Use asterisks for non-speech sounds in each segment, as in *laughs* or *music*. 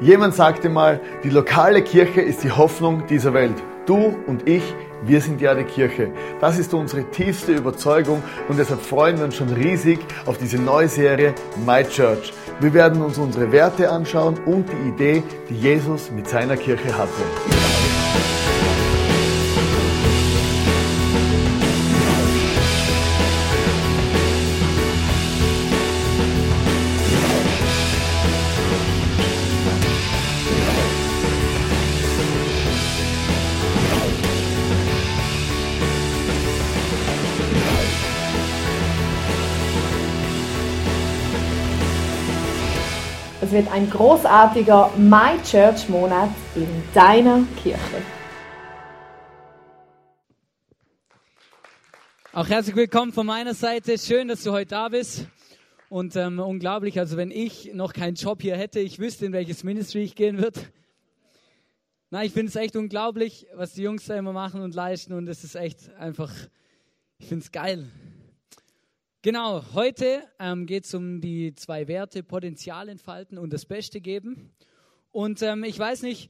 Jemand sagte mal, die lokale Kirche ist die Hoffnung dieser Welt. Du und ich, wir sind ja die Kirche. Das ist unsere tiefste Überzeugung und deshalb freuen wir uns schon riesig auf diese neue Serie My Church. Wir werden uns unsere Werte anschauen und die Idee, die Jesus mit seiner Kirche hatte. Es wird ein großartiger My Church Monat in deiner Kirche. Auch herzlich willkommen von meiner Seite. Schön, dass du heute da bist. Und ähm, unglaublich, also wenn ich noch keinen Job hier hätte, ich wüsste, in welches Ministry ich gehen würde. Nein, ich finde es echt unglaublich, was die Jungs da immer machen und leisten. Und es ist echt einfach, ich finde es geil. Genau, heute ähm, geht es um die zwei Werte, Potenzial entfalten und das Beste geben. Und ähm, ich weiß nicht,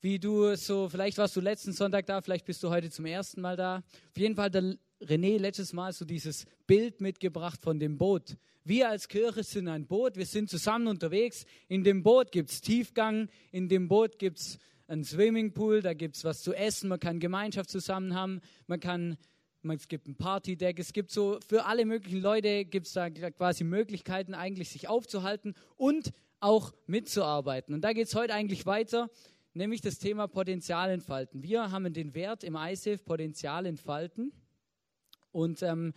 wie du so, vielleicht warst du letzten Sonntag da, vielleicht bist du heute zum ersten Mal da. Auf jeden Fall der René letztes Mal so dieses Bild mitgebracht von dem Boot. Wir als Kirche sind ein Boot, wir sind zusammen unterwegs. In dem Boot gibt es Tiefgang, in dem Boot gibt es einen Swimmingpool, da gibt es was zu essen, man kann Gemeinschaft zusammen haben, man kann es gibt ein Partydeck, es gibt so für alle möglichen Leute gibt es da quasi Möglichkeiten, eigentlich sich aufzuhalten und auch mitzuarbeiten. Und da geht es heute eigentlich weiter, nämlich das Thema Potenzial entfalten. Wir haben den Wert im ISAF Potenzial entfalten und ähm,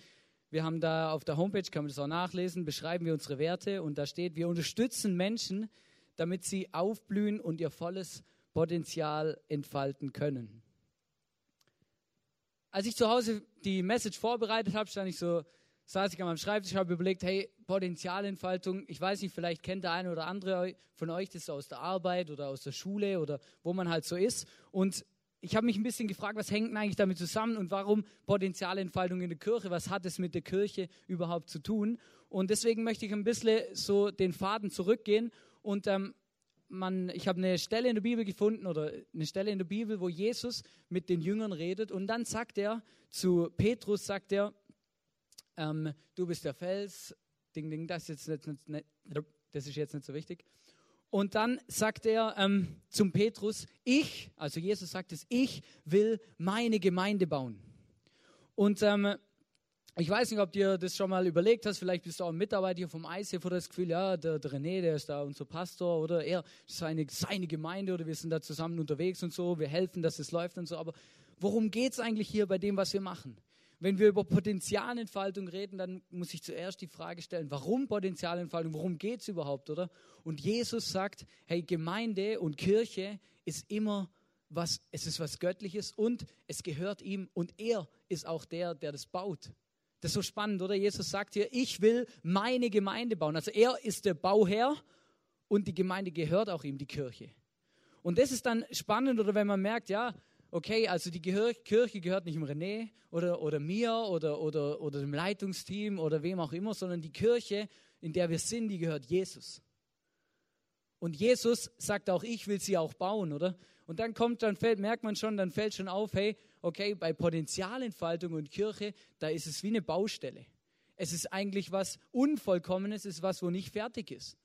wir haben da auf der Homepage, kann man das auch nachlesen, beschreiben wir unsere Werte und da steht, wir unterstützen Menschen, damit sie aufblühen und ihr volles Potenzial entfalten können als ich zu Hause die Message vorbereitet habe, stand ich so, saß ich an meinem Schreibtisch, habe überlegt, hey, Potenzialentfaltung, ich weiß nicht, vielleicht kennt der eine oder andere von euch das aus der Arbeit oder aus der Schule oder wo man halt so ist. Und ich habe mich ein bisschen gefragt, was hängt denn eigentlich damit zusammen und warum Potenzialentfaltung in der Kirche, was hat es mit der Kirche überhaupt zu tun? Und deswegen möchte ich ein bisschen so den Faden zurückgehen und ähm, man, ich habe eine Stelle in der Bibel gefunden oder eine Stelle in der Bibel, wo Jesus mit den Jüngern redet und dann sagt er zu Petrus, sagt er, ähm, du bist der Fels, ding, ding, das ist jetzt nicht, nicht, das ist jetzt nicht so wichtig. Und dann sagt er ähm, zum Petrus, ich, also Jesus sagt es, ich will meine Gemeinde bauen. Und ähm, ich weiß nicht, ob dir das schon mal überlegt hast, vielleicht bist du auch ein Mitarbeiter hier vom ICF oder das Gefühl, ja, der, der René, der ist da unser Pastor oder er seine, seine Gemeinde oder wir sind da zusammen unterwegs und so, wir helfen, dass es läuft und so. Aber worum geht es eigentlich hier bei dem, was wir machen? Wenn wir über Potenzialentfaltung reden, dann muss ich zuerst die Frage stellen, warum Potenzialentfaltung, worum geht es überhaupt, oder? Und Jesus sagt, hey, Gemeinde und Kirche ist immer was, es ist was Göttliches und es gehört ihm und er ist auch der, der das baut. Das ist so spannend, oder? Jesus sagt hier, ich will meine Gemeinde bauen. Also er ist der Bauherr und die Gemeinde gehört auch ihm, die Kirche. Und das ist dann spannend, oder wenn man merkt, ja, okay, also die Kirche gehört nicht dem René oder, oder mir oder, oder, oder dem Leitungsteam oder wem auch immer, sondern die Kirche, in der wir sind, die gehört Jesus. Und Jesus sagt auch, ich will sie auch bauen, oder? Und dann kommt, dann fällt, merkt man schon, dann fällt schon auf, hey, okay, bei Potenzialentfaltung und Kirche, da ist es wie eine Baustelle. Es ist eigentlich was Unvollkommenes, es ist was, wo nicht fertig ist.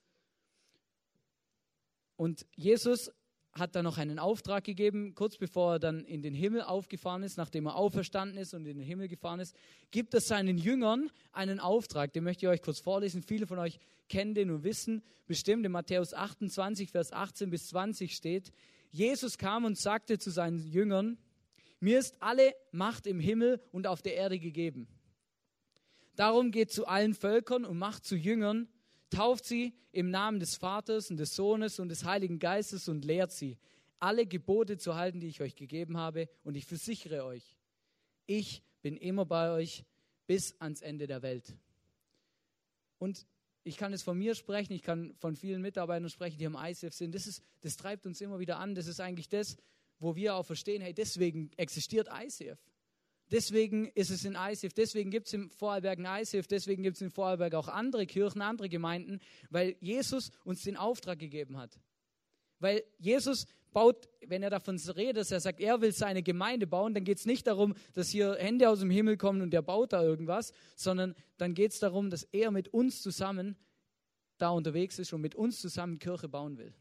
Und Jesus hat dann noch einen Auftrag gegeben, kurz bevor er dann in den Himmel aufgefahren ist, nachdem er auferstanden ist und in den Himmel gefahren ist, gibt er seinen Jüngern einen Auftrag. Den möchte ich euch kurz vorlesen. Viele von euch kennen den und wissen bestimmt, in Matthäus 28, Vers 18 bis 20 steht, Jesus kam und sagte zu seinen Jüngern, mir ist alle Macht im Himmel und auf der Erde gegeben. Darum geht zu allen Völkern und macht zu Jüngern, tauft sie im Namen des Vaters und des Sohnes und des Heiligen Geistes und lehrt sie, alle Gebote zu halten, die ich euch gegeben habe. Und ich versichere euch, ich bin immer bei euch bis ans Ende der Welt. Und ich kann es von mir sprechen, ich kann von vielen Mitarbeitern sprechen, die am ICF sind. Das, ist, das treibt uns immer wieder an. Das ist eigentlich das, wo wir auch verstehen, hey, deswegen existiert ICF. Deswegen ist es in ISIF, deswegen gibt es im Vorarlberg ein ISIF, deswegen gibt es in Vorarlberg auch andere Kirchen, andere Gemeinden, weil Jesus uns den Auftrag gegeben hat. Weil Jesus baut, wenn er davon redet, dass er sagt, er will seine Gemeinde bauen, dann geht es nicht darum, dass hier Hände aus dem Himmel kommen und er baut da irgendwas, sondern dann geht es darum, dass er mit uns zusammen da unterwegs ist und mit uns zusammen Kirche bauen will.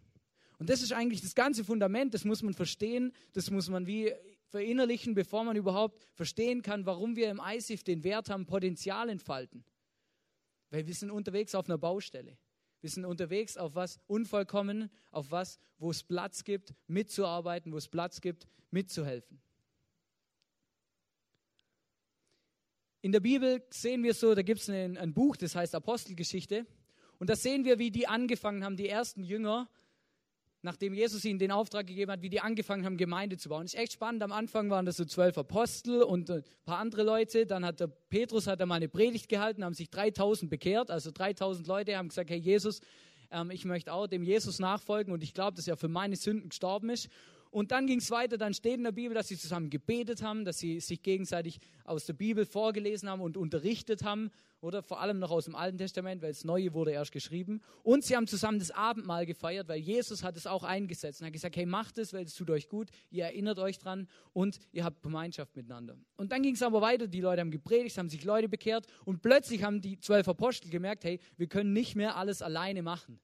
Und das ist eigentlich das ganze Fundament, das muss man verstehen, das muss man wie verinnerlichen, bevor man überhaupt verstehen kann, warum wir im ISIF den Wert haben, Potenzial entfalten. Weil wir sind unterwegs auf einer Baustelle. Wir sind unterwegs auf was unvollkommen, auf was, wo es Platz gibt, mitzuarbeiten, wo es Platz gibt, mitzuhelfen. In der Bibel sehen wir so, da gibt es ein, ein Buch, das heißt Apostelgeschichte. Und da sehen wir, wie die angefangen haben, die ersten Jünger, nachdem Jesus ihnen den Auftrag gegeben hat, wie die angefangen haben, Gemeinde zu bauen. Das ist echt spannend. Am Anfang waren das so zwölf Apostel und ein paar andere Leute. Dann hat der Petrus hat er mal eine Predigt gehalten, haben sich 3000 bekehrt. Also 3000 Leute haben gesagt, hey Jesus, ähm, ich möchte auch dem Jesus nachfolgen und ich glaube, dass er für meine Sünden gestorben ist. Und dann ging es weiter, dann steht in der Bibel, dass sie zusammen gebetet haben, dass sie sich gegenseitig aus der Bibel vorgelesen haben und unterrichtet haben, oder vor allem noch aus dem Alten Testament, weil das Neue wurde erst geschrieben. Und sie haben zusammen das Abendmahl gefeiert, weil Jesus hat es auch eingesetzt und hat gesagt, hey, macht es, weil es tut euch gut, ihr erinnert euch dran und ihr habt Gemeinschaft miteinander. Und dann ging es aber weiter, die Leute haben gepredigt, haben sich Leute bekehrt und plötzlich haben die zwölf Apostel gemerkt, hey, wir können nicht mehr alles alleine machen.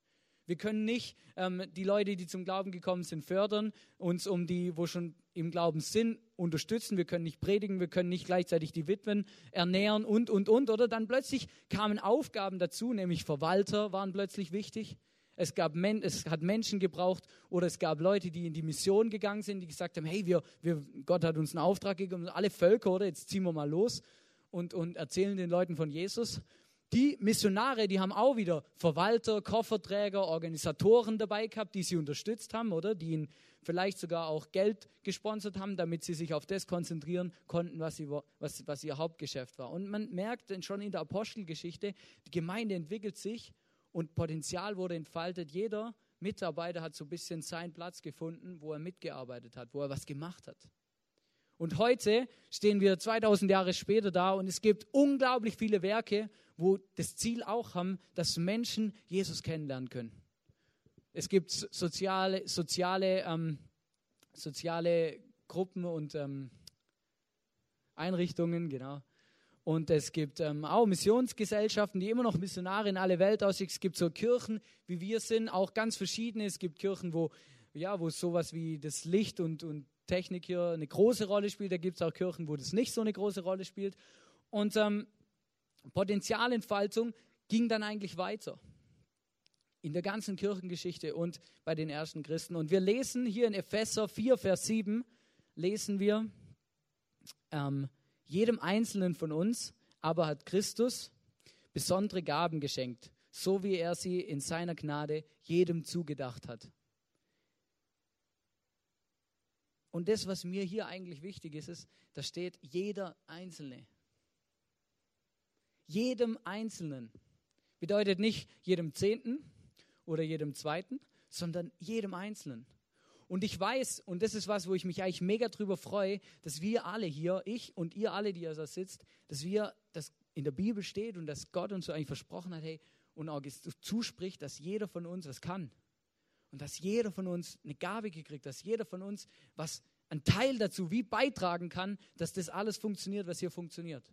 Wir können nicht ähm, die Leute, die zum Glauben gekommen sind, fördern, uns um die, wo schon im Glauben sind, unterstützen. Wir können nicht predigen, wir können nicht gleichzeitig die Witwen ernähren und, und, und. Oder dann plötzlich kamen Aufgaben dazu, nämlich Verwalter waren plötzlich wichtig. Es, gab Men es hat Menschen gebraucht oder es gab Leute, die in die Mission gegangen sind, die gesagt haben, hey, wir, wir, Gott hat uns einen Auftrag gegeben, alle Völker, oder jetzt ziehen wir mal los und, und erzählen den Leuten von Jesus. Die Missionare, die haben auch wieder Verwalter, Kofferträger, Organisatoren dabei gehabt, die sie unterstützt haben, oder? Die ihnen vielleicht sogar auch Geld gesponsert haben, damit sie sich auf das konzentrieren konnten, was, sie, was, was ihr Hauptgeschäft war. Und man merkt schon in der Apostelgeschichte, die Gemeinde entwickelt sich und Potenzial wurde entfaltet. Jeder Mitarbeiter hat so ein bisschen seinen Platz gefunden, wo er mitgearbeitet hat, wo er was gemacht hat. Und heute stehen wir 2000 Jahre später da und es gibt unglaublich viele Werke, wo das Ziel auch haben, dass Menschen Jesus kennenlernen können. Es gibt soziale, soziale, ähm, soziale Gruppen und ähm, Einrichtungen, genau. Und es gibt ähm, auch Missionsgesellschaften, die immer noch Missionare in alle Welt ausschicken. Es gibt so Kirchen, wie wir sind, auch ganz verschiedene. Es gibt Kirchen, wo, ja, wo sowas wie das Licht und, und Technik hier eine große Rolle spielt. Da gibt es auch Kirchen, wo das nicht so eine große Rolle spielt. Und ähm, Potenzialentfaltung ging dann eigentlich weiter in der ganzen Kirchengeschichte und bei den ersten Christen. Und wir lesen hier in Epheser 4, Vers 7, lesen wir, ähm, jedem Einzelnen von uns aber hat Christus besondere Gaben geschenkt, so wie er sie in seiner Gnade jedem zugedacht hat. Und das, was mir hier eigentlich wichtig ist, ist, da steht jeder Einzelne jedem Einzelnen. Bedeutet nicht jedem Zehnten oder jedem Zweiten, sondern jedem Einzelnen. Und ich weiß, und das ist was, wo ich mich eigentlich mega drüber freue, dass wir alle hier, ich und ihr alle, die ihr da sitzt, dass wir, das in der Bibel steht und dass Gott uns so eigentlich versprochen hat, hey, und auch zuspricht, dass jeder von uns was kann. Und dass jeder von uns eine Gabe gekriegt, dass jeder von uns was, einen Teil dazu wie beitragen kann, dass das alles funktioniert, was hier funktioniert.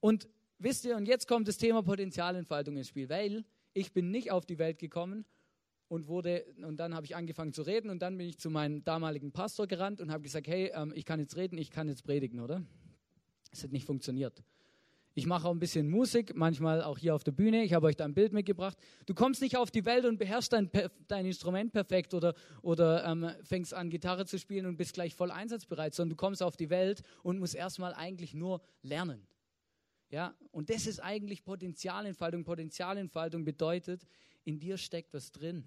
Und wisst ihr, und jetzt kommt das Thema Potenzialentfaltung ins Spiel, weil ich bin nicht auf die Welt gekommen und wurde, und dann habe ich angefangen zu reden und dann bin ich zu meinem damaligen Pastor gerannt und habe gesagt, hey, ähm, ich kann jetzt reden, ich kann jetzt predigen, oder? Es hat nicht funktioniert. Ich mache auch ein bisschen Musik, manchmal auch hier auf der Bühne. Ich habe euch da ein Bild mitgebracht. Du kommst nicht auf die Welt und beherrschst dein, dein Instrument perfekt oder, oder ähm, fängst an, Gitarre zu spielen und bist gleich voll einsatzbereit, sondern du kommst auf die Welt und musst erstmal eigentlich nur lernen. Ja, und das ist eigentlich Potenzialentfaltung. Potenzialentfaltung bedeutet, in dir steckt was drin,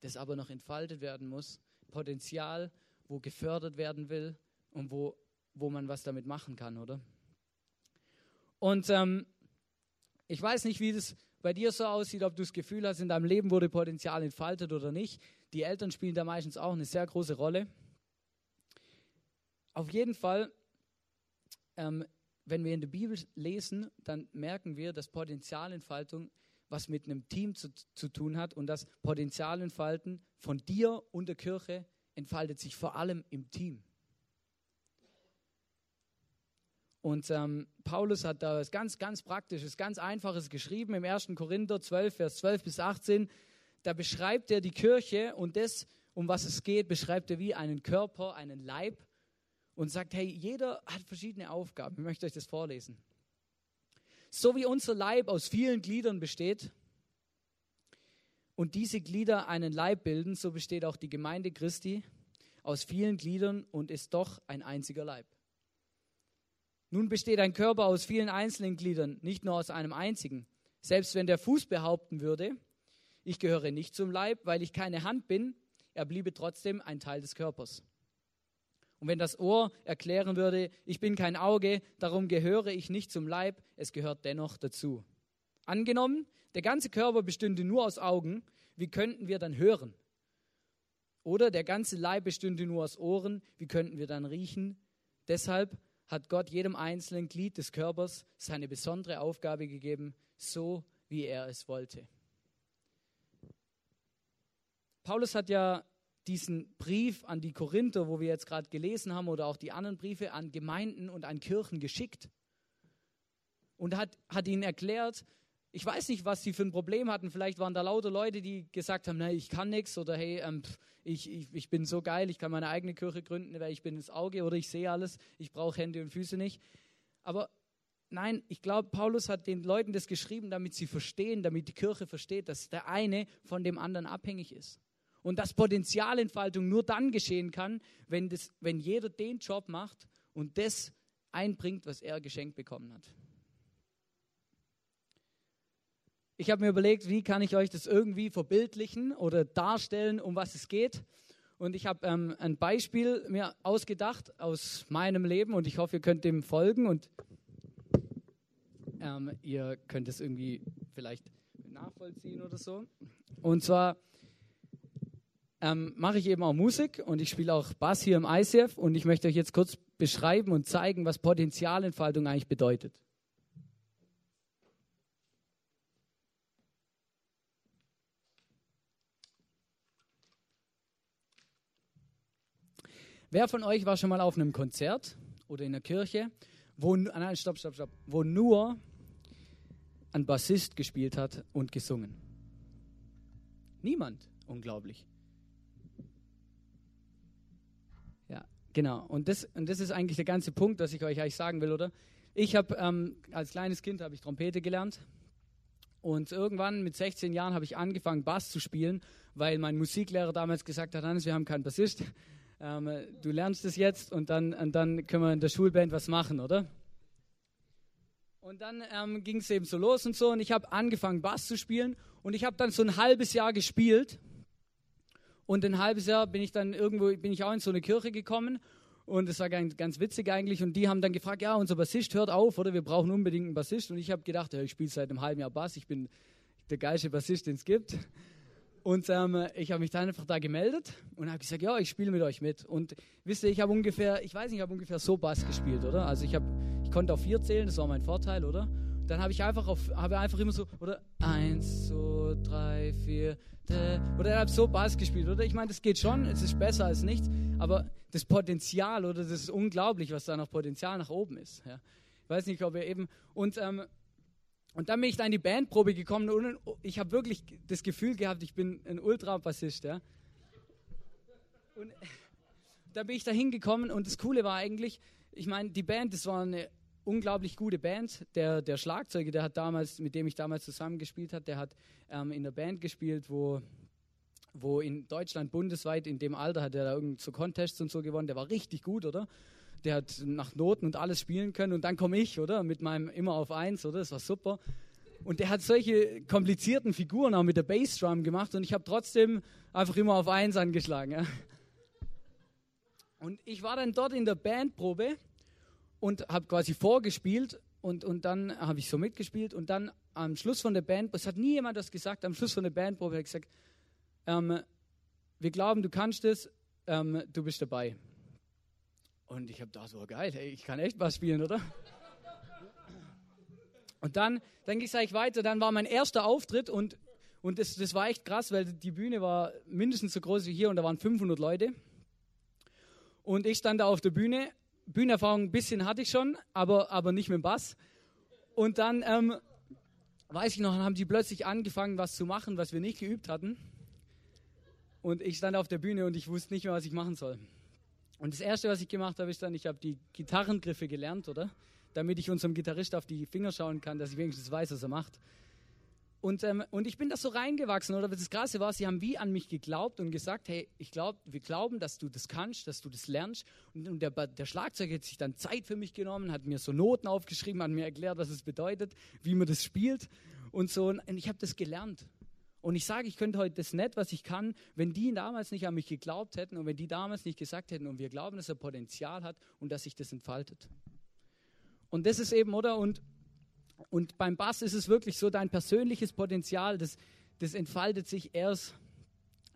das aber noch entfaltet werden muss. Potenzial, wo gefördert werden will und wo, wo man was damit machen kann, oder? Und ähm, ich weiß nicht, wie das bei dir so aussieht, ob du das Gefühl hast, in deinem Leben wurde Potenzial entfaltet oder nicht. Die Eltern spielen da meistens auch eine sehr große Rolle. auf jeden Fall, ähm, wenn wir in der Bibel lesen, dann merken wir, dass Potenzialentfaltung was mit einem Team zu, zu tun hat und das Potenzialentfalten von dir und der Kirche entfaltet sich vor allem im Team. Und ähm, Paulus hat da was ganz, ganz Praktisches, ganz Einfaches geschrieben im 1. Korinther 12, Vers 12 bis 18. Da beschreibt er die Kirche und das, um was es geht, beschreibt er wie einen Körper, einen Leib und sagt, hey, jeder hat verschiedene Aufgaben. Ich möchte euch das vorlesen. So wie unser Leib aus vielen Gliedern besteht und diese Glieder einen Leib bilden, so besteht auch die Gemeinde Christi aus vielen Gliedern und ist doch ein einziger Leib. Nun besteht ein Körper aus vielen einzelnen Gliedern, nicht nur aus einem einzigen. Selbst wenn der Fuß behaupten würde, ich gehöre nicht zum Leib, weil ich keine Hand bin, er bliebe trotzdem ein Teil des Körpers. Und wenn das Ohr erklären würde, ich bin kein Auge, darum gehöre ich nicht zum Leib, es gehört dennoch dazu. Angenommen, der ganze Körper bestünde nur aus Augen, wie könnten wir dann hören? Oder der ganze Leib bestünde nur aus Ohren, wie könnten wir dann riechen? Deshalb hat Gott jedem einzelnen Glied des Körpers seine besondere Aufgabe gegeben, so wie er es wollte. Paulus hat ja diesen Brief an die Korinther, wo wir jetzt gerade gelesen haben, oder auch die anderen Briefe an Gemeinden und an Kirchen geschickt und hat, hat ihnen erklärt, ich weiß nicht, was sie für ein Problem hatten. Vielleicht waren da lauter Leute, die gesagt haben, nein, ich kann nichts oder hey, ähm, ich, ich, ich bin so geil, ich kann meine eigene Kirche gründen, weil ich bin das Auge oder ich sehe alles, ich brauche Hände und Füße nicht. Aber nein, ich glaube, Paulus hat den Leuten das geschrieben, damit sie verstehen, damit die Kirche versteht, dass der eine von dem anderen abhängig ist. Und dass Potenzialentfaltung nur dann geschehen kann, wenn, das, wenn jeder den Job macht und das einbringt, was er geschenkt bekommen hat. Ich habe mir überlegt, wie kann ich euch das irgendwie verbildlichen oder darstellen, um was es geht. Und ich habe ähm, ein Beispiel mir ausgedacht aus meinem Leben und ich hoffe, ihr könnt dem folgen und ähm, ihr könnt es irgendwie vielleicht nachvollziehen oder so. Und zwar ähm, mache ich eben auch Musik und ich spiele auch Bass hier im ICF und ich möchte euch jetzt kurz beschreiben und zeigen, was Potenzialentfaltung eigentlich bedeutet. Wer von euch war schon mal auf einem Konzert oder in der Kirche, wo, nein, stopp, stopp, stopp, wo nur ein Bassist gespielt hat und gesungen? Niemand. Unglaublich. Ja, genau. Und das, und das ist eigentlich der ganze Punkt, was ich euch eigentlich sagen will, oder? Ich habe ähm, als kleines Kind habe ich Trompete gelernt und irgendwann mit 16 Jahren habe ich angefangen Bass zu spielen, weil mein Musiklehrer damals gesagt hat, Hannes, wir haben keinen Bassist ähm, du lernst es jetzt und dann, und dann können wir in der Schulband was machen, oder? Und dann ähm, ging es eben so los und so und ich habe angefangen Bass zu spielen und ich habe dann so ein halbes Jahr gespielt und ein halbes Jahr bin ich dann irgendwo, bin ich auch in so eine Kirche gekommen und es war ganz, ganz witzig eigentlich und die haben dann gefragt, ja, unser Bassist hört auf oder wir brauchen unbedingt einen Bassist und ich habe gedacht, ja, ich spiele seit einem halben Jahr Bass, ich bin der geilste Bassist, den es gibt. Und ähm, ich habe mich dann einfach da gemeldet und habe gesagt, ja, ich spiele mit euch mit. Und wisst ihr, ich habe ungefähr, ich weiß nicht, ich habe ungefähr so Bass gespielt, oder? Also ich habe, ich konnte auf vier zählen, das war mein Vorteil, oder? Dann habe ich einfach auf, habe einfach immer so, oder? Eins, zwei, drei, vier, de, oder habe so Bass gespielt, oder? Ich meine, das geht schon, es ist besser als nichts, aber das Potenzial, oder? Das ist unglaublich, was da noch Potenzial nach oben ist. Ja. Ich weiß nicht, ob ihr eben, und ähm, und dann bin ich da in die Bandprobe gekommen und ich habe wirklich das Gefühl gehabt, ich bin ein Ultra-Bassist. Ja? Und *laughs* da bin ich da hingekommen und das Coole war eigentlich, ich meine, die Band, das war eine unglaublich gute Band. Der, der Schlagzeuger, der hat damals, mit dem ich damals zusammengespielt habe, der hat ähm, in der Band gespielt, wo, wo in Deutschland bundesweit in dem Alter hat er da irgend so Contests und so gewonnen. Der war richtig gut, oder? Der hat nach Noten und alles spielen können und dann komme ich, oder? Mit meinem immer auf eins, oder? Das war super. Und der hat solche komplizierten Figuren auch mit der Bassdrum gemacht und ich habe trotzdem einfach immer auf eins angeschlagen. Ja. Und ich war dann dort in der Bandprobe und habe quasi vorgespielt und, und dann habe ich so mitgespielt und dann am Schluss von der Band, es hat nie jemand das gesagt, am Schluss von der Bandprobe hat gesagt, ähm, wir glauben, du kannst es, ähm, du bist dabei. Und ich habe da so, geil, hey, ich kann echt Bass spielen, oder? Und dann, dann ging es eigentlich weiter. Dann war mein erster Auftritt und, und das, das war echt krass, weil die Bühne war mindestens so groß wie hier und da waren 500 Leute. Und ich stand da auf der Bühne. Bühnenerfahrung ein bisschen hatte ich schon, aber, aber nicht mit dem Bass. Und dann, ähm, weiß ich noch, haben die plötzlich angefangen, was zu machen, was wir nicht geübt hatten. Und ich stand auf der Bühne und ich wusste nicht mehr, was ich machen soll. Und das Erste, was ich gemacht habe, ist dann, ich habe die Gitarrengriffe gelernt, oder? Damit ich unserem Gitarrist auf die Finger schauen kann, dass ich wenigstens weiß, was er macht. Und, ähm, und ich bin da so reingewachsen, oder? Das Krasse war, sie haben wie an mich geglaubt und gesagt, hey, ich glaub, wir glauben, dass du das kannst, dass du das lernst. Und, und der, der Schlagzeuger hat sich dann Zeit für mich genommen, hat mir so Noten aufgeschrieben, hat mir erklärt, was es bedeutet, wie man das spielt und so. Und ich habe das gelernt. Und ich sage, ich könnte heute das nicht, was ich kann, wenn die damals nicht an mich geglaubt hätten und wenn die damals nicht gesagt hätten und wir glauben, dass er Potenzial hat und dass sich das entfaltet. Und das ist eben, oder? Und, und beim Bass ist es wirklich so, dein persönliches Potenzial, das, das entfaltet sich erst,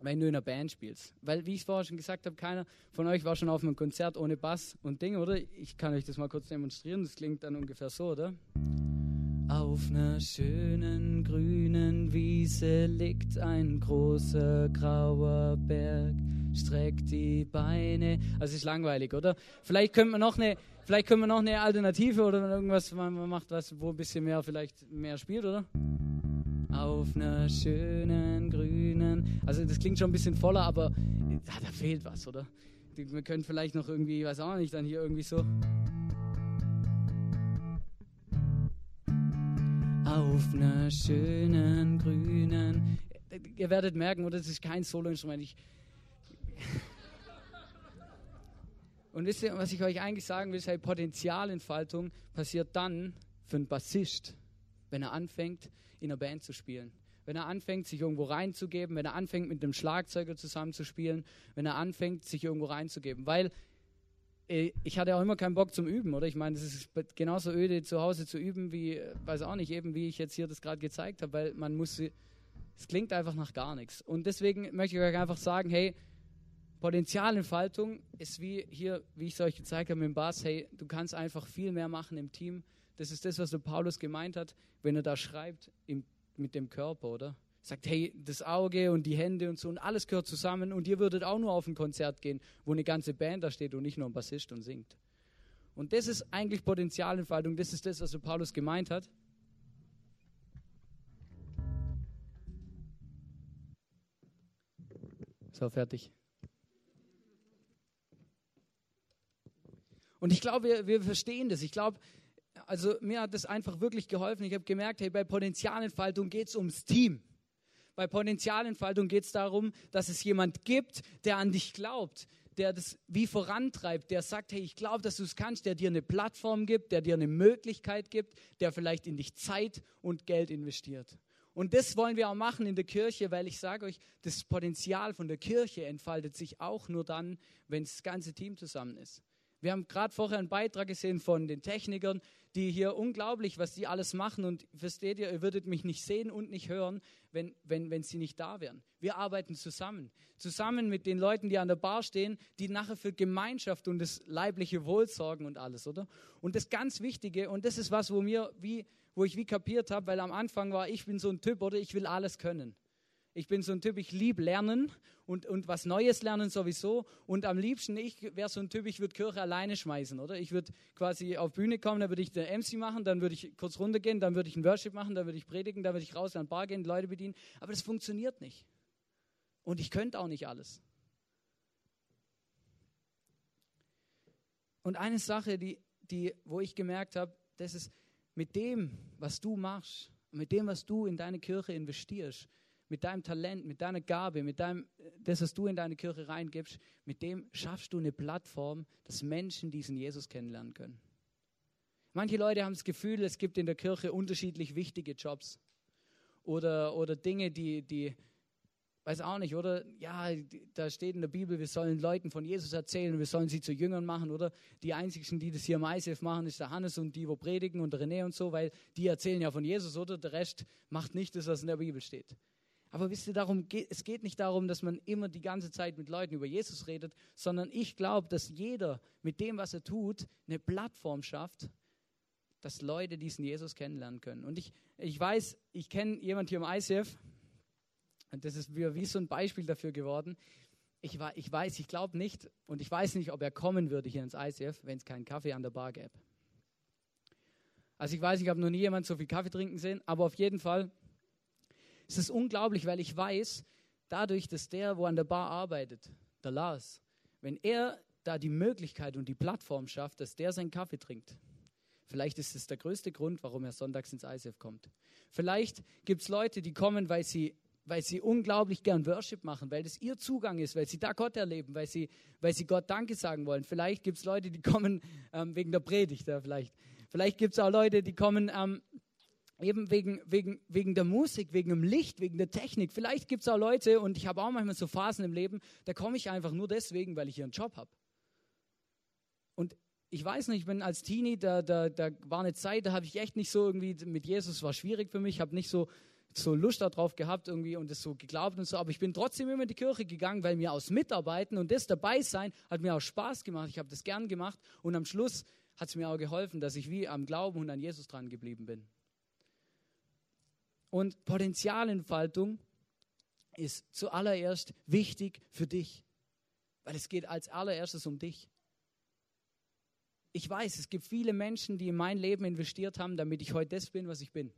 wenn du in einer Band spielst. Weil, wie ich vorher schon gesagt habe, keiner von euch war schon auf einem Konzert ohne Bass und Ding, oder? Ich kann euch das mal kurz demonstrieren, das klingt dann ungefähr so, oder? Auf einer schönen grünen Wiese liegt ein großer grauer Berg, streckt die Beine. Also ist langweilig, oder? Vielleicht können wir noch eine, vielleicht können wir noch eine Alternative oder irgendwas, man macht was, wo ein bisschen mehr vielleicht mehr spielt, oder? Auf einer schönen grünen. Also das klingt schon ein bisschen voller, aber ja, da fehlt was, oder? Wir können vielleicht noch irgendwie, weiß auch nicht, dann hier irgendwie so. Auf einer schönen grünen. Ihr werdet merken, oder das ist kein Soloinstrument. Ich Und wisst ihr, was ich euch eigentlich sagen will, ist, Potenzialentfaltung passiert dann für einen Bassist, wenn er anfängt, in einer Band zu spielen. Wenn er anfängt, sich irgendwo reinzugeben, wenn er anfängt, mit einem Schlagzeuger zusammenzuspielen, wenn er anfängt, sich irgendwo reinzugeben. Weil ich hatte auch immer keinen Bock zum Üben, oder? Ich meine, es ist genauso öde zu Hause zu üben, wie, äh, weiß auch nicht, eben wie ich jetzt hier das gerade gezeigt habe, weil man muss, es klingt einfach nach gar nichts. Und deswegen möchte ich euch einfach sagen, hey, Potenzialentfaltung ist wie hier, wie ich es euch gezeigt habe mit dem Bass, hey, du kannst einfach viel mehr machen im Team. Das ist das, was der Paulus gemeint hat, wenn er da schreibt im, mit dem Körper, oder? Sagt, hey, das Auge und die Hände und so und alles gehört zusammen und ihr würdet auch nur auf ein Konzert gehen, wo eine ganze Band da steht und nicht nur ein Bassist und singt. Und das ist eigentlich Potenzialentfaltung, das ist das, was Paulus gemeint hat. So, fertig. Und ich glaube, wir, wir verstehen das. Ich glaube, also mir hat das einfach wirklich geholfen. Ich habe gemerkt, hey, bei Potenzialentfaltung geht es ums Team. Bei Potenzialentfaltung geht es darum, dass es jemand gibt, der an dich glaubt, der das wie vorantreibt, der sagt, hey, ich glaube, dass du es kannst, der dir eine Plattform gibt, der dir eine Möglichkeit gibt, der vielleicht in dich Zeit und Geld investiert. Und das wollen wir auch machen in der Kirche, weil ich sage euch, das Potenzial von der Kirche entfaltet sich auch nur dann, wenn das ganze Team zusammen ist. Wir haben gerade vorher einen Beitrag gesehen von den Technikern, die hier unglaublich, was die alles machen. Und versteht ihr, ihr würdet mich nicht sehen und nicht hören, wenn, wenn, wenn sie nicht da wären. Wir arbeiten zusammen. Zusammen mit den Leuten, die an der Bar stehen, die nachher für Gemeinschaft und das leibliche Wohl sorgen und alles, oder? Und das ganz Wichtige, und das ist was, wo, mir wie, wo ich wie kapiert habe, weil am Anfang war, ich bin so ein Typ, oder ich will alles können. Ich bin so ein Typ, ich liebe Lernen und, und was Neues lernen sowieso. Und am liebsten, ich wäre so ein Typ, ich würde Kirche alleine schmeißen, oder? Ich würde quasi auf Bühne kommen, dann würde ich den MC machen, dann würde ich kurz runtergehen, dann würde ich einen Worship machen, dann würde ich predigen, dann würde ich raus an die Bar gehen, Leute bedienen. Aber das funktioniert nicht. Und ich könnte auch nicht alles. Und eine Sache, die, die, wo ich gemerkt habe, das ist mit dem, was du machst, mit dem, was du in deine Kirche investierst, mit deinem Talent, mit deiner Gabe, mit deinem, das, was du in deine Kirche reingibst, mit dem schaffst du eine Plattform, dass Menschen diesen Jesus kennenlernen können. Manche Leute haben das Gefühl, es gibt in der Kirche unterschiedlich wichtige Jobs oder, oder Dinge, die, die, weiß auch nicht, oder? Ja, da steht in der Bibel, wir sollen Leuten von Jesus erzählen, wir sollen sie zu Jüngern machen, oder? Die einzigen, die das hier im ICF machen, ist der Hannes und die, wo predigen und René und so, weil die erzählen ja von Jesus, oder? Der Rest macht nicht das, was in der Bibel steht. Aber wisst ihr, darum, es geht nicht darum, dass man immer die ganze Zeit mit Leuten über Jesus redet, sondern ich glaube, dass jeder mit dem, was er tut, eine Plattform schafft, dass Leute diesen Jesus kennenlernen können. Und ich, ich weiß, ich kenne jemanden hier im ICF, und das ist wie, wie so ein Beispiel dafür geworden. Ich, ich weiß, ich glaube nicht, und ich weiß nicht, ob er kommen würde hier ins ICF, wenn es keinen Kaffee an der Bar gäbe. Also ich weiß, ich habe noch nie jemanden so viel Kaffee trinken sehen, aber auf jeden Fall ist es unglaublich, weil ich weiß, dadurch, dass der, wo an der Bar arbeitet, der Lars, wenn er da die Möglichkeit und die Plattform schafft, dass der seinen Kaffee trinkt, vielleicht ist es der größte Grund, warum er sonntags ins ISF kommt. Vielleicht gibt es Leute, die kommen, weil sie, weil sie unglaublich gern Worship machen, weil das ihr Zugang ist, weil sie da Gott erleben, weil sie, weil sie Gott Danke sagen wollen. Vielleicht gibt es Leute, die kommen ähm, wegen der Predigt, ja, vielleicht. Vielleicht gibt es auch Leute, die kommen ähm, eben wegen, wegen, wegen der Musik, wegen dem Licht, wegen der Technik. Vielleicht gibt es auch Leute, und ich habe auch manchmal so Phasen im Leben, da komme ich einfach nur deswegen, weil ich hier einen Job habe. Und ich weiß nicht, ich bin als Teenie, da, da, da war eine Zeit, da habe ich echt nicht so irgendwie mit Jesus, war schwierig für mich, habe nicht so, so Lust darauf gehabt irgendwie und es so geglaubt und so, aber ich bin trotzdem immer in die Kirche gegangen, weil mir aus Mitarbeiten und das dabei sein hat mir auch Spaß gemacht, ich habe das gern gemacht und am Schluss hat es mir auch geholfen, dass ich wie am Glauben und an Jesus dran geblieben bin. Und Potenzialentfaltung ist zuallererst wichtig für dich, weil es geht als allererstes um dich. Ich weiß, es gibt viele Menschen, die in mein Leben investiert haben, damit ich heute das bin, was ich bin.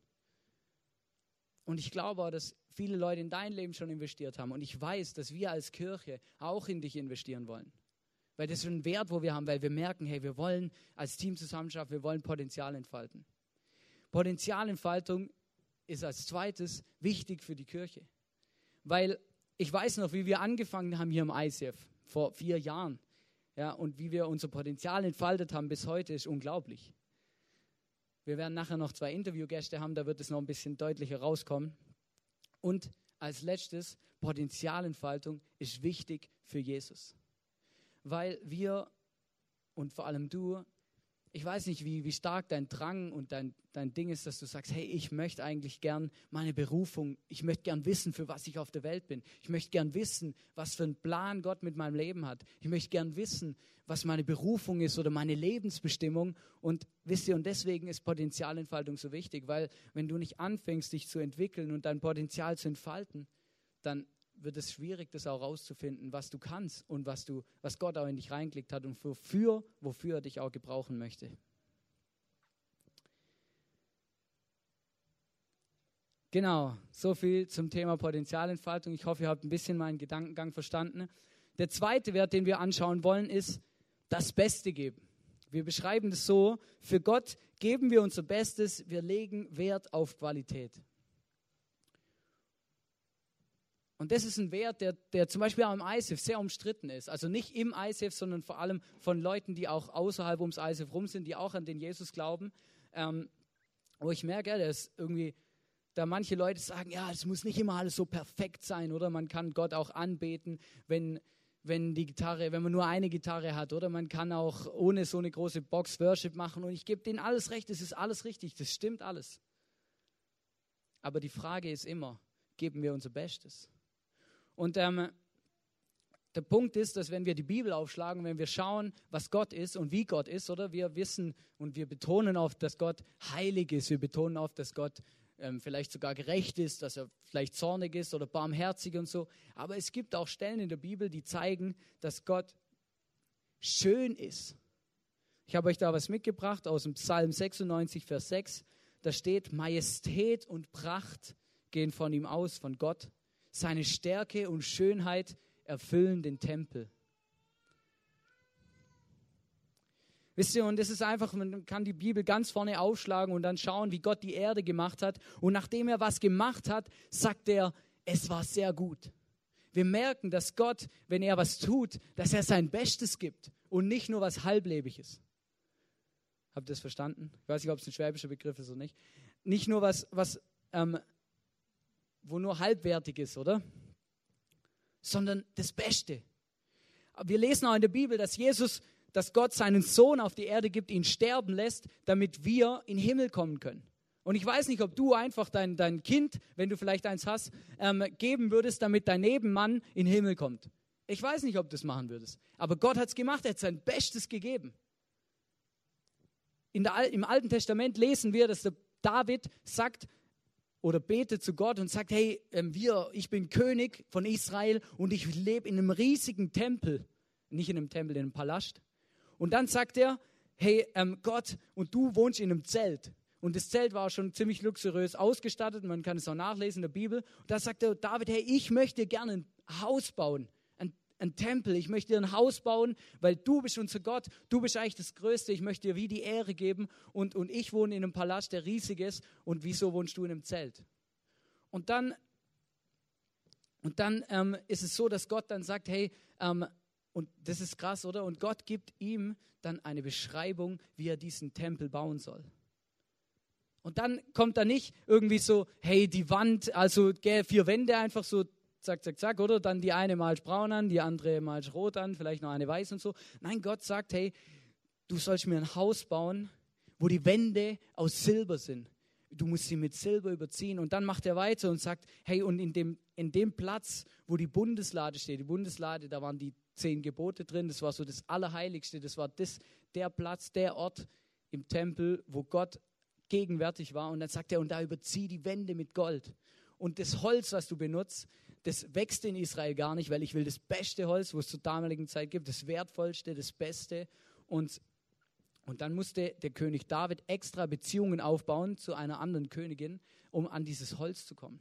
Und ich glaube auch, dass viele Leute in dein Leben schon investiert haben. Und ich weiß, dass wir als Kirche auch in dich investieren wollen. Weil das ist ein Wert, wo wir haben, weil wir merken, hey, wir wollen als Team zusammenschaffen, wir wollen Potenzial entfalten. Potenzialentfaltung ist als zweites wichtig für die Kirche. Weil ich weiß noch, wie wir angefangen haben hier im ICF vor vier Jahren. Ja, und wie wir unser Potenzial entfaltet haben bis heute, ist unglaublich. Wir werden nachher noch zwei Interviewgäste haben, da wird es noch ein bisschen deutlicher rauskommen. Und als letztes, Potenzialentfaltung ist wichtig für Jesus weil wir und vor allem du, ich weiß nicht, wie, wie stark dein Drang und dein, dein Ding ist, dass du sagst, hey, ich möchte eigentlich gern meine Berufung, ich möchte gern wissen, für was ich auf der Welt bin. Ich möchte gern wissen, was für einen Plan Gott mit meinem Leben hat. Ich möchte gern wissen, was meine Berufung ist oder meine Lebensbestimmung. Und wisst ihr, und deswegen ist Potenzialentfaltung so wichtig, weil wenn du nicht anfängst, dich zu entwickeln und dein Potenzial zu entfalten, dann wird es schwierig, das auch rauszufinden, was du kannst und was, du, was Gott auch in dich reingelegt hat und wofür, wofür er dich auch gebrauchen möchte. Genau, so viel zum Thema Potenzialentfaltung. Ich hoffe, ihr habt ein bisschen meinen Gedankengang verstanden. Der zweite Wert, den wir anschauen wollen, ist das Beste geben. Wir beschreiben das so, für Gott geben wir unser Bestes, wir legen Wert auf Qualität. Und das ist ein Wert, der, der zum Beispiel im ISIF sehr umstritten ist. Also nicht im ISIF, sondern vor allem von Leuten, die auch außerhalb ums ISIF rum sind, die auch an den Jesus glauben. Ähm, wo ich merke, dass irgendwie da manche Leute sagen, ja, es muss nicht immer alles so perfekt sein, oder man kann Gott auch anbeten, wenn, wenn die Gitarre, wenn man nur eine Gitarre hat, oder man kann auch ohne so eine große Box Worship machen und ich gebe denen alles recht, es ist alles richtig, das stimmt alles. Aber die Frage ist immer, geben wir unser Bestes? Und ähm, der Punkt ist, dass wenn wir die Bibel aufschlagen, wenn wir schauen, was Gott ist und wie Gott ist, oder wir wissen und wir betonen oft, dass Gott heilig ist, wir betonen oft, dass Gott ähm, vielleicht sogar gerecht ist, dass er vielleicht zornig ist oder barmherzig und so. Aber es gibt auch Stellen in der Bibel, die zeigen, dass Gott schön ist. Ich habe euch da was mitgebracht aus dem Psalm 96, Vers 6. Da steht, Majestät und Pracht gehen von ihm aus, von Gott. Seine Stärke und Schönheit erfüllen den Tempel. Wisst ihr, und es ist einfach, man kann die Bibel ganz vorne aufschlagen und dann schauen, wie Gott die Erde gemacht hat. Und nachdem er was gemacht hat, sagt er, es war sehr gut. Wir merken, dass Gott, wenn er was tut, dass er sein Bestes gibt und nicht nur was Halblebiges. Habt ihr das verstanden? Ich weiß nicht, ob es ein schwäbischer Begriff ist oder nicht. Nicht nur was, was ähm, wo nur halbwertig ist, oder? Sondern das Beste. Wir lesen auch in der Bibel, dass Jesus, dass Gott seinen Sohn auf die Erde gibt, ihn sterben lässt, damit wir in den Himmel kommen können. Und ich weiß nicht, ob du einfach dein, dein Kind, wenn du vielleicht eins hast, ähm, geben würdest, damit dein Nebenmann in den Himmel kommt. Ich weiß nicht, ob du das machen würdest. Aber Gott hat es gemacht, er hat sein Bestes gegeben. Der, Im Alten Testament lesen wir, dass der David sagt oder betet zu Gott und sagt, hey, ähm, wir, ich bin König von Israel und ich lebe in einem riesigen Tempel. Nicht in einem Tempel, in einem Palast. Und dann sagt er, hey ähm, Gott, und du wohnst in einem Zelt. Und das Zelt war schon ziemlich luxuriös ausgestattet, man kann es auch nachlesen in der Bibel. Und da sagt der David, hey, ich möchte gerne ein Haus bauen, ein, ein Tempel, ich möchte dir ein Haus bauen, weil du bist unser Gott, du bist eigentlich das Größte, ich möchte dir wie die Ehre geben und, und ich wohne in einem Palast, der riesig ist und wieso wohnst du in einem Zelt? Und dann, und dann ähm, ist es so, dass Gott dann sagt, hey, ähm, und das ist krass, oder? Und Gott gibt ihm dann eine Beschreibung, wie er diesen Tempel bauen soll. Und dann kommt da nicht irgendwie so, hey, die Wand, also vier Wände einfach so, zack, zack, zack, oder? Dann die eine malst braun an, die andere malst rot an, vielleicht noch eine weiß und so. Nein, Gott sagt, hey, du sollst mir ein Haus bauen, wo die Wände aus Silber sind. Du musst sie mit Silber überziehen. Und dann macht er weiter und sagt, hey, und in dem, in dem Platz, wo die Bundeslade steht, die Bundeslade, da waren die zehn Gebote drin, das war so das Allerheiligste, das war das, der Platz, der Ort im Tempel, wo Gott gegenwärtig war. Und dann sagt er, und da überzieh die Wände mit Gold. Und das Holz, was du benutzt, das wächst in Israel gar nicht, weil ich will das beste Holz, wo es zur damaligen Zeit gibt, das wertvollste, das Beste. Und, und dann musste der König David extra Beziehungen aufbauen zu einer anderen Königin, um an dieses Holz zu kommen.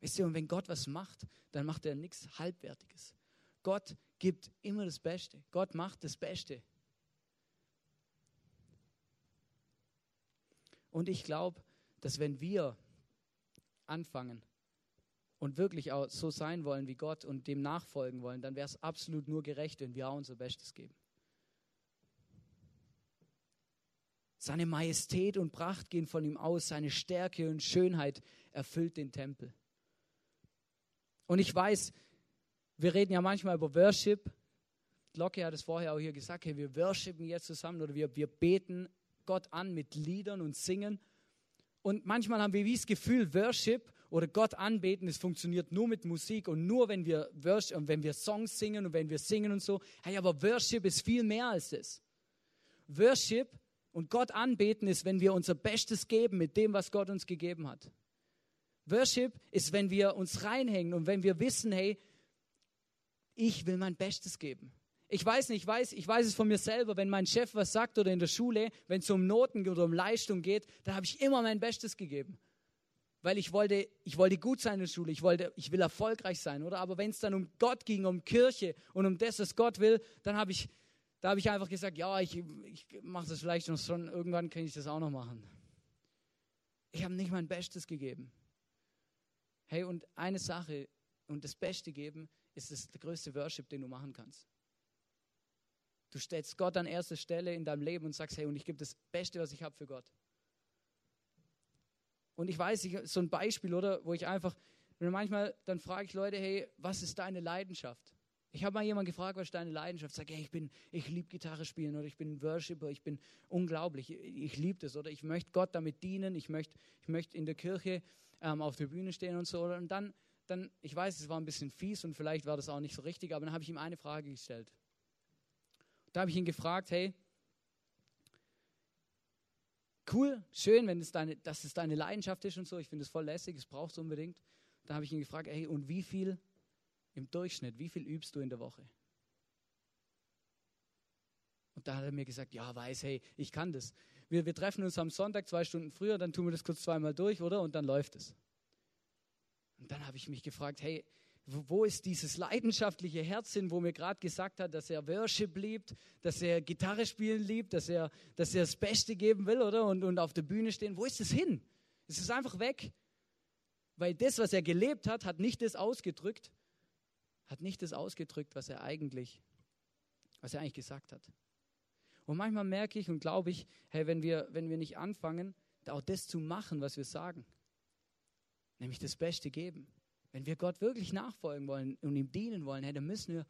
Wisst ihr, und wenn Gott was macht, dann macht er nichts Halbwertiges. Gott gibt immer das Beste. Gott macht das Beste. Und ich glaube, dass wenn wir anfangen und wirklich auch so sein wollen wie Gott und dem nachfolgen wollen, dann wäre es absolut nur gerecht, wenn wir auch unser Bestes geben. Seine Majestät und Pracht gehen von ihm aus, seine Stärke und Schönheit erfüllt den Tempel. Und ich weiß, wir reden ja manchmal über Worship. Locke hat es vorher auch hier gesagt, hey, wir worshipen jetzt zusammen oder wir, wir beten Gott an mit Liedern und Singen. Und manchmal haben wir wie das Gefühl, Worship oder Gott anbeten, es funktioniert nur mit Musik und nur wenn wir, Worship, wenn wir Songs singen und wenn wir singen und so. Hey, aber Worship ist viel mehr als das. Worship und Gott anbeten ist, wenn wir unser Bestes geben mit dem, was Gott uns gegeben hat. Worship ist, wenn wir uns reinhängen und wenn wir wissen, hey, ich will mein Bestes geben. Ich weiß nicht, ich weiß, ich weiß es von mir selber, wenn mein Chef was sagt oder in der Schule, wenn es um Noten oder um Leistung geht, dann habe ich immer mein Bestes gegeben. Weil ich wollte, ich wollte gut sein in der Schule, ich, wollte, ich will erfolgreich sein, oder? Aber wenn es dann um Gott ging, um Kirche und um das, was Gott will, dann habe ich, da habe ich einfach gesagt, ja, ich, ich mache das vielleicht noch schon, irgendwann kann ich das auch noch machen. Ich habe nicht mein Bestes gegeben. Hey, und eine Sache und das Beste geben, ist der größte Worship, den du machen kannst. Du stellst Gott an erste Stelle in deinem Leben und sagst, hey, und ich gebe das Beste, was ich habe für Gott. Und ich weiß, ich, so ein Beispiel, oder, wo ich einfach, manchmal, dann frage ich Leute, hey, was ist deine Leidenschaft? Ich habe mal jemanden gefragt, was ist deine Leidenschaft? Sag, hey, ich bin, ich liebe Gitarre spielen oder ich bin Worshipper, ich bin unglaublich, ich, ich liebe das oder ich möchte Gott damit dienen, ich möchte, ich möchte in der Kirche ähm, auf der Bühne stehen und so. Und dann dann, ich weiß, es war ein bisschen fies und vielleicht war das auch nicht so richtig, aber dann habe ich ihm eine Frage gestellt. Da habe ich ihn gefragt, hey, cool, schön, wenn es deine, dass es deine Leidenschaft ist und so, ich finde es voll lässig, es braucht es unbedingt. Da habe ich ihn gefragt, hey, und wie viel im Durchschnitt, wie viel übst du in der Woche? Und da hat er mir gesagt, ja, weiß, hey, ich kann das. Wir, wir treffen uns am Sonntag zwei Stunden früher, dann tun wir das kurz zweimal durch, oder? Und dann läuft es. Und dann habe ich mich gefragt, hey, wo ist dieses leidenschaftliche Herz hin, wo mir gerade gesagt hat, dass er Worship liebt, dass er Gitarre spielen liebt, dass er, dass er das Beste geben will, oder? Und, und auf der Bühne stehen. Wo ist es hin? Es ist einfach weg. Weil das, was er gelebt hat, hat nicht das ausgedrückt, hat nicht das ausgedrückt, was er eigentlich, was er eigentlich gesagt hat. Und manchmal merke ich und glaube ich, hey, wenn wir, wenn wir nicht anfangen, auch das zu machen, was wir sagen, nämlich das Beste geben. Wenn wir Gott wirklich nachfolgen wollen und ihm dienen wollen, hey, dann, müssen wir,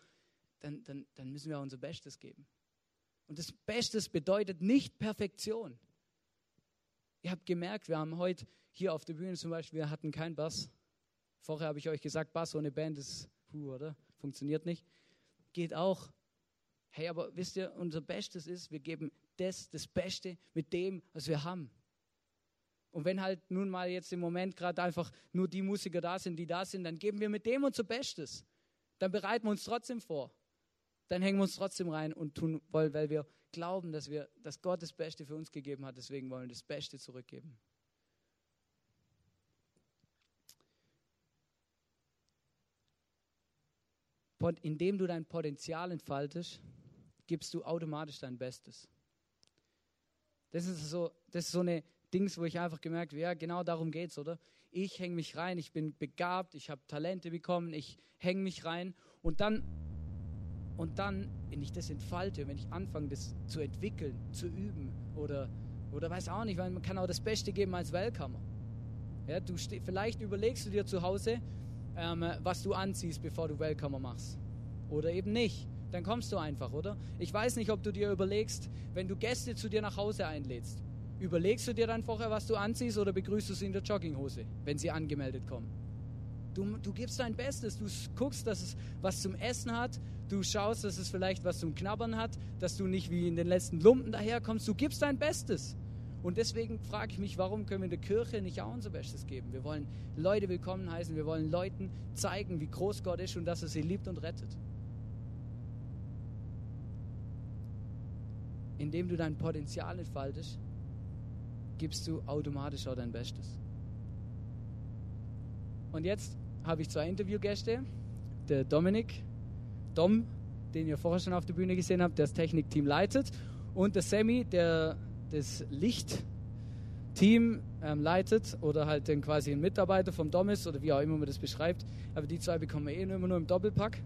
dann, dann, dann müssen wir unser Bestes geben. Und das Bestes bedeutet nicht Perfektion. Ihr habt gemerkt, wir haben heute hier auf der Bühne zum Beispiel, wir hatten keinen Bass. Vorher habe ich euch gesagt, Bass ohne Band ist, puh, oder? Funktioniert nicht. Geht auch. Hey, aber wisst ihr, unser Bestes ist, wir geben das, das Beste mit dem, was wir haben. Und wenn halt nun mal jetzt im Moment gerade einfach nur die Musiker da sind, die da sind, dann geben wir mit dem unser Bestes. Dann bereiten wir uns trotzdem vor. Dann hängen wir uns trotzdem rein und tun wollen, weil wir glauben, dass, wir, dass Gott das Beste für uns gegeben hat. Deswegen wollen wir das Beste zurückgeben. Indem du dein Potenzial entfaltest, gibst du automatisch dein Bestes. Das ist so, das ist so eine Dings, wo ich einfach gemerkt habe, ja, genau darum geht es, oder? Ich hänge mich rein, ich bin begabt, ich habe Talente bekommen, ich hänge mich rein und dann, und dann, wenn ich das entfalte, wenn ich anfange, das zu entwickeln, zu üben oder, oder weiß auch nicht, weil man kann auch das Beste geben als Weltkammer. Ja, du vielleicht überlegst du dir zu Hause, ähm, was du anziehst, bevor du Weltkammer machst. Oder eben nicht. Dann kommst du einfach, oder? Ich weiß nicht, ob du dir überlegst, wenn du Gäste zu dir nach Hause einlädst, überlegst du dir dann vorher, was du anziehst oder begrüßt du sie in der Jogginghose, wenn sie angemeldet kommen? Du, du gibst dein Bestes, du guckst, dass es was zum Essen hat, du schaust, dass es vielleicht was zum Knabbern hat, dass du nicht wie in den letzten Lumpen daherkommst, du gibst dein Bestes. Und deswegen frage ich mich, warum können wir in der Kirche nicht auch unser Bestes geben? Wir wollen Leute willkommen heißen, wir wollen Leuten zeigen, wie groß Gott ist und dass er sie liebt und rettet. Indem du dein Potenzial entfaltest, gibst du automatisch auch dein Bestes. Und jetzt habe ich zwei Interviewgäste. Der Dominik, Dom, den ihr vorher schon auf der Bühne gesehen habt, der das Technikteam leitet. Und der Sammy, der das Lichtteam ähm, leitet oder halt dann quasi ein Mitarbeiter vom Dom ist oder wie auch immer man das beschreibt. Aber die zwei bekommen wir eh immer nur im Doppelpack.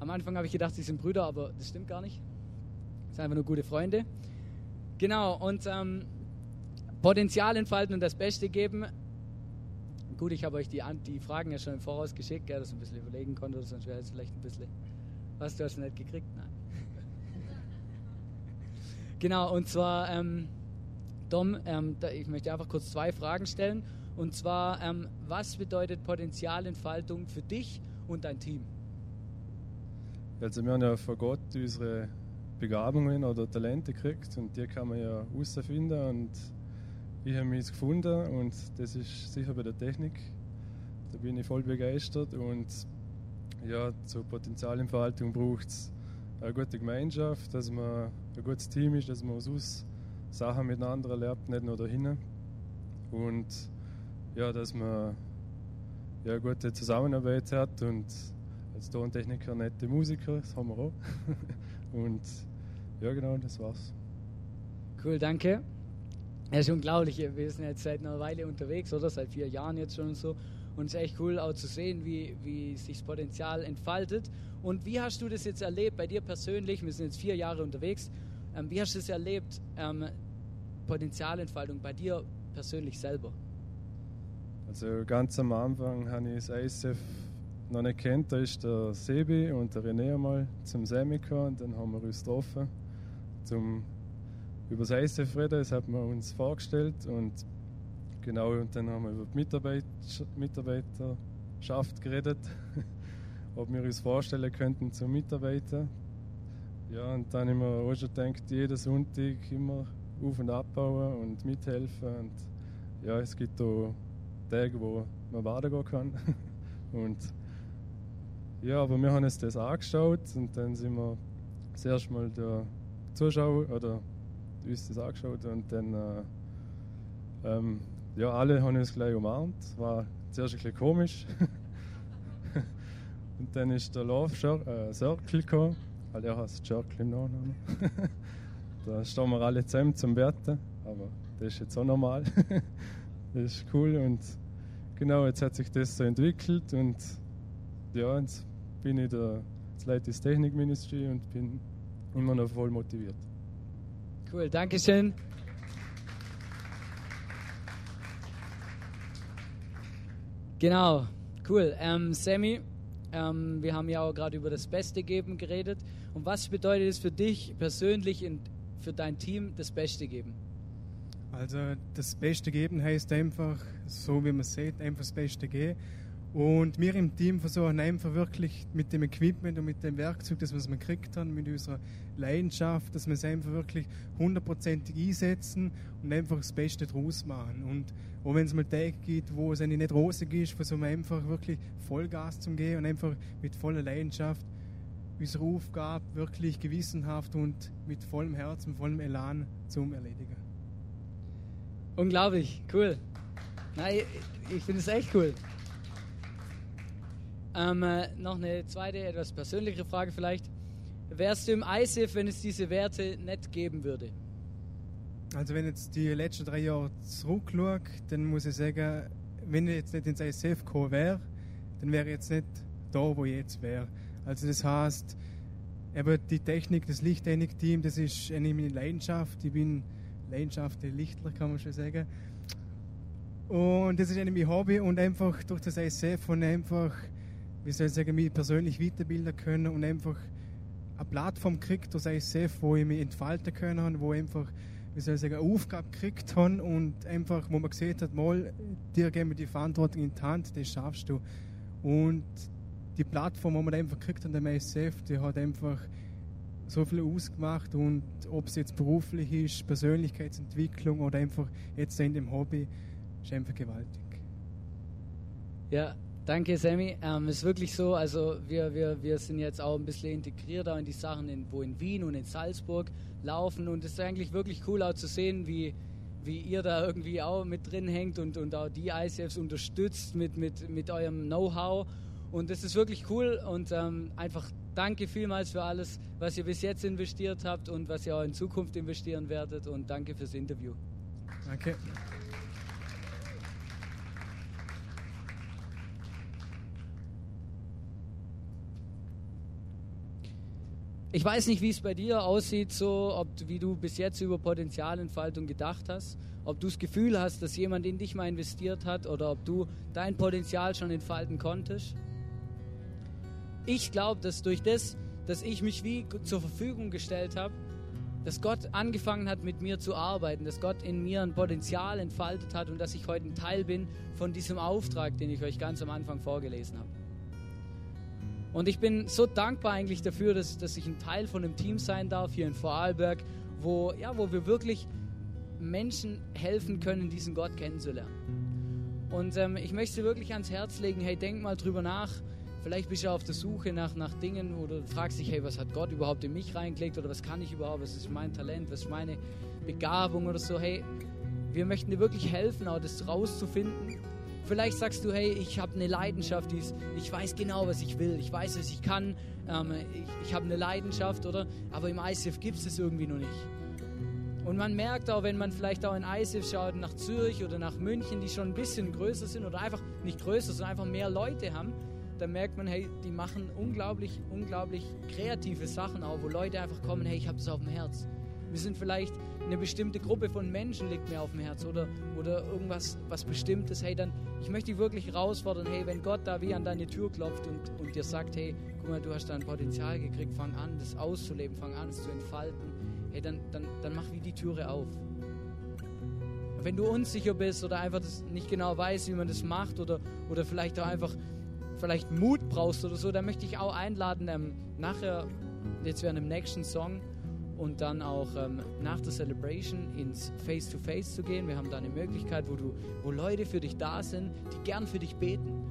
Am Anfang habe ich gedacht, sie sind Brüder, aber das stimmt gar nicht. Das sind einfach nur gute Freunde. Genau, und ähm, Potenzial entfalten und das Beste geben. Gut, ich habe euch die, die Fragen ja schon im Voraus geschickt, gell, dass ihr ein bisschen überlegen konntet, sonst wäre es vielleicht ein bisschen. Was, du hast nicht gekriegt? Nein. *laughs* genau, und zwar, ähm, Dom, ähm, da, ich möchte einfach kurz zwei Fragen stellen. Und zwar, ähm, was bedeutet Potenzialentfaltung für dich und dein Team? Also wir haben ja von Gott unsere Begabungen oder Talente gekriegt und die kann man ja herausfinden und ich habe mich gefunden und das ist sicher bei der Technik. Da bin ich voll begeistert und ja, zur Potenzialentfaltung braucht es eine gute Gemeinschaft, dass man ein gutes Team ist, dass man aus Sachen miteinander erlebt, nicht nur dahin. Und ja, dass man ja, eine gute Zusammenarbeit hat und als Tontechniker nette Musiker, das haben wir auch. *laughs* Und ja, genau, das war's. Cool, danke. Ja, ist unglaublich. Wir sind jetzt seit einer Weile unterwegs, oder? Seit vier Jahren jetzt schon und so. Und es ist echt cool auch zu sehen, wie, wie sich das Potenzial entfaltet. Und wie hast du das jetzt erlebt bei dir persönlich? Wir sind jetzt vier Jahre unterwegs. Ähm, wie hast du es erlebt, ähm, Potenzialentfaltung bei dir persönlich selber? Also ganz am Anfang habe ich das ISF noch nicht kennt, da ist der Sebi und der René einmal zum Semika und dann haben wir uns getroffen zum über das ISF reden, das hat man uns vorgestellt und genau und dann haben wir über die Mitarbeit, Mitarbeiterschaft geredet, *laughs* ob wir uns vorstellen könnten zum Mitarbeiter. Ja, und dann haben wir auch schon gedacht, jeden Sonntag immer auf- und abbauen und mithelfen und ja, es gibt auch Tage, wo man weitergehen kann *laughs* und ja, aber wir haben uns das angeschaut und dann sind wir das erste Mal der Zuschauer oder uns das angeschaut und dann äh, ähm, ja, alle haben uns gleich umarmt. War zuerst ein bisschen komisch. *laughs* und dann ist der Love äh, Circle gekommen, weil er heißt Circle im Nachnamen. *laughs* da stehen wir alle zusammen zum Betten, aber das ist jetzt auch normal. *laughs* das ist cool und genau, jetzt hat sich das so entwickelt und ja, jetzt bin ich der, jetzt leite das Technik-Ministry und bin immer noch voll motiviert. Cool, danke schön. Genau, cool. Ähm, Sammy, ähm, wir haben ja auch gerade über das Beste geben geredet. Und was bedeutet es für dich persönlich und für dein Team, das Beste geben? Also das Beste geben heißt einfach, so wie man sieht, einfach das Beste geben. Und wir im Team versuchen einfach wirklich mit dem Equipment und mit dem Werkzeug, das wir gekriegt haben, mit unserer Leidenschaft, dass wir es einfach wirklich hundertprozentig einsetzen und einfach das Beste draus machen. Und auch wenn es mal Tage gibt, wo es nicht rosig ist, versuchen wir einfach wirklich Vollgas zu gehen und einfach mit voller Leidenschaft unsere Aufgabe wirklich gewissenhaft und mit vollem Herzen, vollem Elan zu erledigen. Unglaublich, cool. Nein, ich finde es echt cool. Ähm, äh, noch eine zweite, etwas persönlichere Frage vielleicht. Wärst du im ISIF, wenn es diese Werte nicht geben würde? Also wenn jetzt die letzten drei Jahre zurückschaue, dann muss ich sagen, wenn ich jetzt nicht ins ISF gekommen wäre, dann wäre ich jetzt nicht da, wo ich jetzt wäre. Also das heißt, eben die Technik, das Lichttechnik-Team, das ist eine meine Leidenschaft. Ich bin leidenschaftlicher Lichtler, kann man schon sagen. Und das ist eine mein Hobby und einfach durch das ISF und einfach wie soll ich sagen, mich persönlich weiterbilden können und einfach eine Plattform kriegt durch ISF, wo ich mich entfalten kann, wo ich einfach wie soll ich sagen, eine Aufgabe gekriegt habe und einfach, wo man gesehen hat, mal, dir geben wir die Verantwortung in die Hand, das schaffst du. Und die Plattform, die man einfach gekriegt hat, dem ISF, die hat einfach so viel ausgemacht und ob es jetzt beruflich ist, Persönlichkeitsentwicklung oder einfach jetzt in dem Hobby, ist einfach gewaltig. Ja, Danke, Sammy. Ähm, ist wirklich so, also wir, wir, wir sind jetzt auch ein bisschen integriert in die Sachen, in, wo in Wien und in Salzburg laufen und es ist eigentlich wirklich cool auch zu sehen, wie, wie ihr da irgendwie auch mit drin hängt und, und auch die ICFs unterstützt mit, mit, mit eurem Know-how und das ist wirklich cool und ähm, einfach danke vielmals für alles, was ihr bis jetzt investiert habt und was ihr auch in Zukunft investieren werdet und danke fürs Interview. Danke. Ich weiß nicht, wie es bei dir aussieht, so, ob, wie du bis jetzt über Potenzialentfaltung gedacht hast, ob du das Gefühl hast, dass jemand in dich mal investiert hat oder ob du dein Potenzial schon entfalten konntest. Ich glaube, dass durch das, dass ich mich wie zur Verfügung gestellt habe, dass Gott angefangen hat, mit mir zu arbeiten, dass Gott in mir ein Potenzial entfaltet hat und dass ich heute ein Teil bin von diesem Auftrag, den ich euch ganz am Anfang vorgelesen habe. Und ich bin so dankbar eigentlich dafür, dass, dass ich ein Teil von einem Team sein darf hier in Vorarlberg, wo, ja, wo wir wirklich Menschen helfen können, diesen Gott kennenzulernen. Und ähm, ich möchte wirklich ans Herz legen, hey, denk mal drüber nach. Vielleicht bist du auf der Suche nach, nach Dingen oder fragst dich, hey, was hat Gott überhaupt in mich reingelegt oder was kann ich überhaupt, was ist mein Talent, was ist meine Begabung oder so. Hey, wir möchten dir wirklich helfen, auch das rauszufinden Vielleicht sagst du, hey, ich habe eine Leidenschaft, die ist, ich weiß genau, was ich will, ich weiß, was ich kann, ähm, ich, ich habe eine Leidenschaft, oder? Aber im ICF gibt es das irgendwie noch nicht. Und man merkt auch, wenn man vielleicht auch in ICF schaut, nach Zürich oder nach München, die schon ein bisschen größer sind oder einfach nicht größer, sondern einfach mehr Leute haben, dann merkt man, hey, die machen unglaublich, unglaublich kreative Sachen auch, wo Leute einfach kommen, hey, ich habe das auf dem Herz. Wir sind vielleicht eine bestimmte Gruppe von Menschen liegt mir auf dem Herz oder, oder irgendwas was Bestimmtes. Hey, dann, ich möchte dich wirklich herausfordern, hey, wenn Gott da wie an deine Tür klopft und, und dir sagt, hey, guck mal, du hast da ein Potenzial gekriegt, fang an, das auszuleben, fang an, es zu entfalten, hey, dann, dann, dann mach wie die Türe auf. Wenn du unsicher bist oder einfach nicht genau weißt, wie man das macht oder, oder vielleicht auch einfach vielleicht Mut brauchst oder so, dann möchte ich auch einladen, ähm, nachher, jetzt während dem nächsten Song, und dann auch ähm, nach der Celebration ins Face-to-Face -face zu gehen. Wir haben da eine Möglichkeit, wo, du, wo Leute für dich da sind, die gern für dich beten.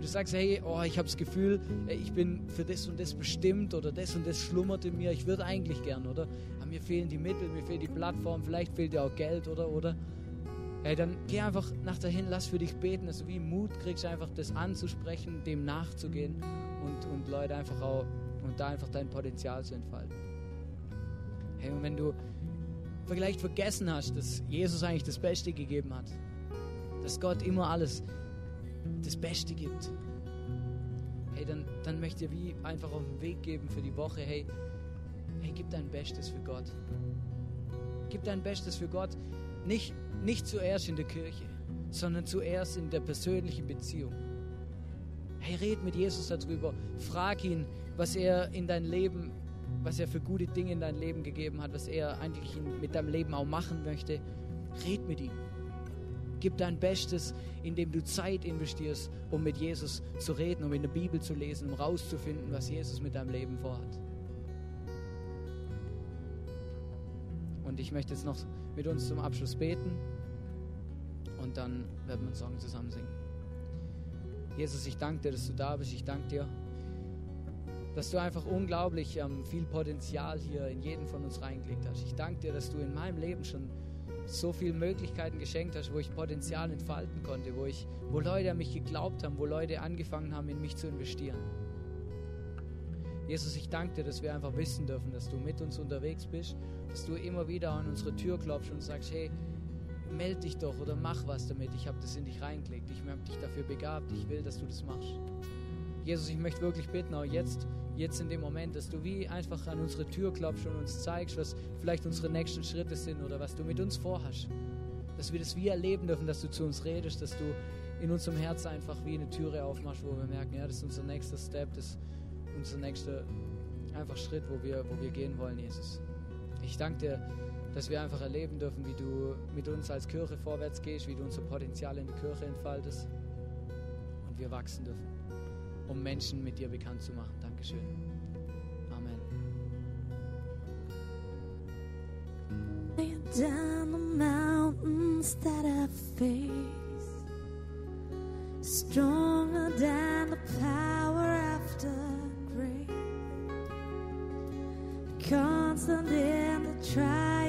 Du sagst, hey, oh, ich habe das Gefühl, ich bin für das und das bestimmt oder das und das schlummert in mir. Ich würde eigentlich gern, oder? Aber mir fehlen die Mittel, mir fehlt die Plattform, vielleicht fehlt dir auch Geld, oder? oder? Hey, dann geh einfach nach dahin, lass für dich beten, du wie Mut kriegst, einfach das anzusprechen, dem nachzugehen und, und Leute einfach auch und da einfach dein Potenzial zu entfalten. Hey, und wenn du vielleicht vergessen hast, dass Jesus eigentlich das Beste gegeben hat, dass Gott immer alles das Beste gibt, hey, dann, dann möchte ich wie einfach auf den Weg geben für die Woche, hey, hey, gib dein Bestes für Gott. Gib dein Bestes für Gott, nicht, nicht zuerst in der Kirche, sondern zuerst in der persönlichen Beziehung. Hey, red mit Jesus darüber, frag ihn, was er in dein Leben was er für gute Dinge in dein Leben gegeben hat, was er eigentlich mit deinem Leben auch machen möchte. Red mit ihm. Gib dein Bestes, indem du Zeit investierst, um mit Jesus zu reden, um in der Bibel zu lesen, um rauszufinden, was Jesus mit deinem Leben vorhat. Und ich möchte jetzt noch mit uns zum Abschluss beten und dann werden wir einen Song zusammen singen. Jesus, ich danke dir, dass du da bist. Ich danke dir, dass du einfach unglaublich ähm, viel Potenzial hier in jeden von uns reingelegt hast. Ich danke dir, dass du in meinem Leben schon so viele Möglichkeiten geschenkt hast, wo ich Potenzial entfalten konnte, wo, ich, wo Leute an mich geglaubt haben, wo Leute angefangen haben, in mich zu investieren. Jesus, ich danke dir, dass wir einfach wissen dürfen, dass du mit uns unterwegs bist, dass du immer wieder an unsere Tür klopfst und sagst, hey, meld dich doch oder mach was damit. Ich habe das in dich reingelegt. Ich habe dich dafür begabt. Ich will, dass du das machst. Jesus, ich möchte wirklich bitten, auch jetzt, jetzt in dem Moment, dass du wie einfach an unsere Tür klopfst und uns zeigst, was vielleicht unsere nächsten Schritte sind oder was du mit uns vorhast. Dass wir das wie erleben dürfen, dass du zu uns redest, dass du in unserem Herz einfach wie eine Türe aufmachst, wo wir merken, ja, das ist unser nächster Step, das ist unser nächster einfach Schritt, wo wir, wo wir gehen wollen, Jesus. Ich danke dir, dass wir einfach erleben dürfen, wie du mit uns als Kirche vorwärts gehst, wie du unser Potenzial in der Kirche entfaltest und wir wachsen dürfen, um Menschen mit dir bekannt zu machen. Dankeschön. Amen. down the mountains that I face, stronger than the power after grace, constant in the trial